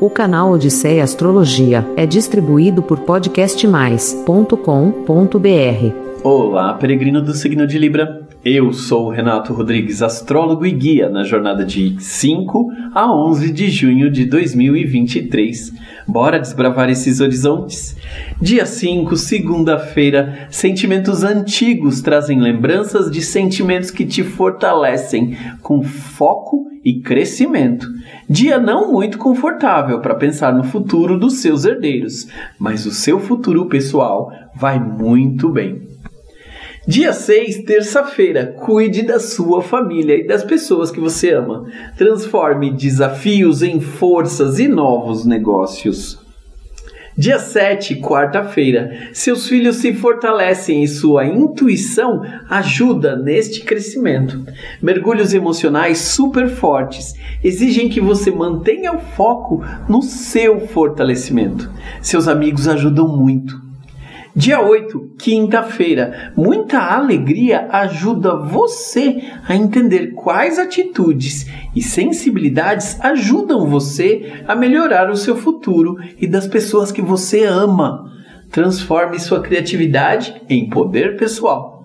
O canal Odisseia Astrologia é distribuído por podcastmais.com.br. Olá, peregrino do signo de Libra. Eu sou o Renato Rodrigues, astrólogo e guia na jornada de 5 a 11 de junho de 2023. Bora desbravar esses horizontes? Dia 5, segunda-feira, sentimentos antigos trazem lembranças de sentimentos que te fortalecem com foco e crescimento. Dia não muito confortável para pensar no futuro dos seus herdeiros, mas o seu futuro pessoal vai muito bem. Dia 6, terça-feira. Cuide da sua família e das pessoas que você ama. Transforme desafios em forças e novos negócios. Dia 7, quarta-feira. Seus filhos se fortalecem e sua intuição ajuda neste crescimento. Mergulhos emocionais super fortes exigem que você mantenha o foco no seu fortalecimento. Seus amigos ajudam muito. Dia 8, quinta-feira. Muita alegria ajuda você a entender quais atitudes e sensibilidades ajudam você a melhorar o seu futuro e das pessoas que você ama. Transforme sua criatividade em poder pessoal.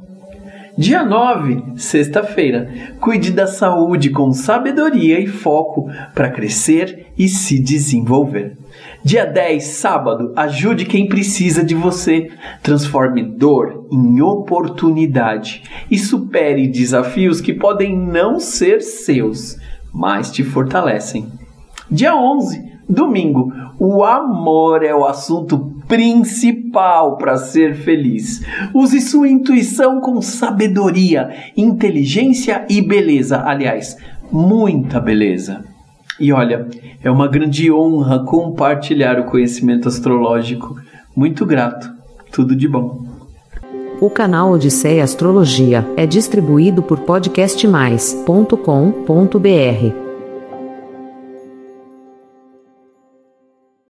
Dia 9, sexta-feira. Cuide da saúde com sabedoria e foco para crescer e se desenvolver. Dia 10, sábado, ajude quem precisa de você. Transforme dor em oportunidade e supere desafios que podem não ser seus, mas te fortalecem. Dia 11, domingo, o amor é o assunto principal para ser feliz. Use sua intuição com sabedoria, inteligência e beleza. Aliás, muita beleza. E olha, é uma grande honra compartilhar o conhecimento astrológico. Muito grato. Tudo de bom. O canal Odisseia Astrologia é distribuído por podcastmais.com.br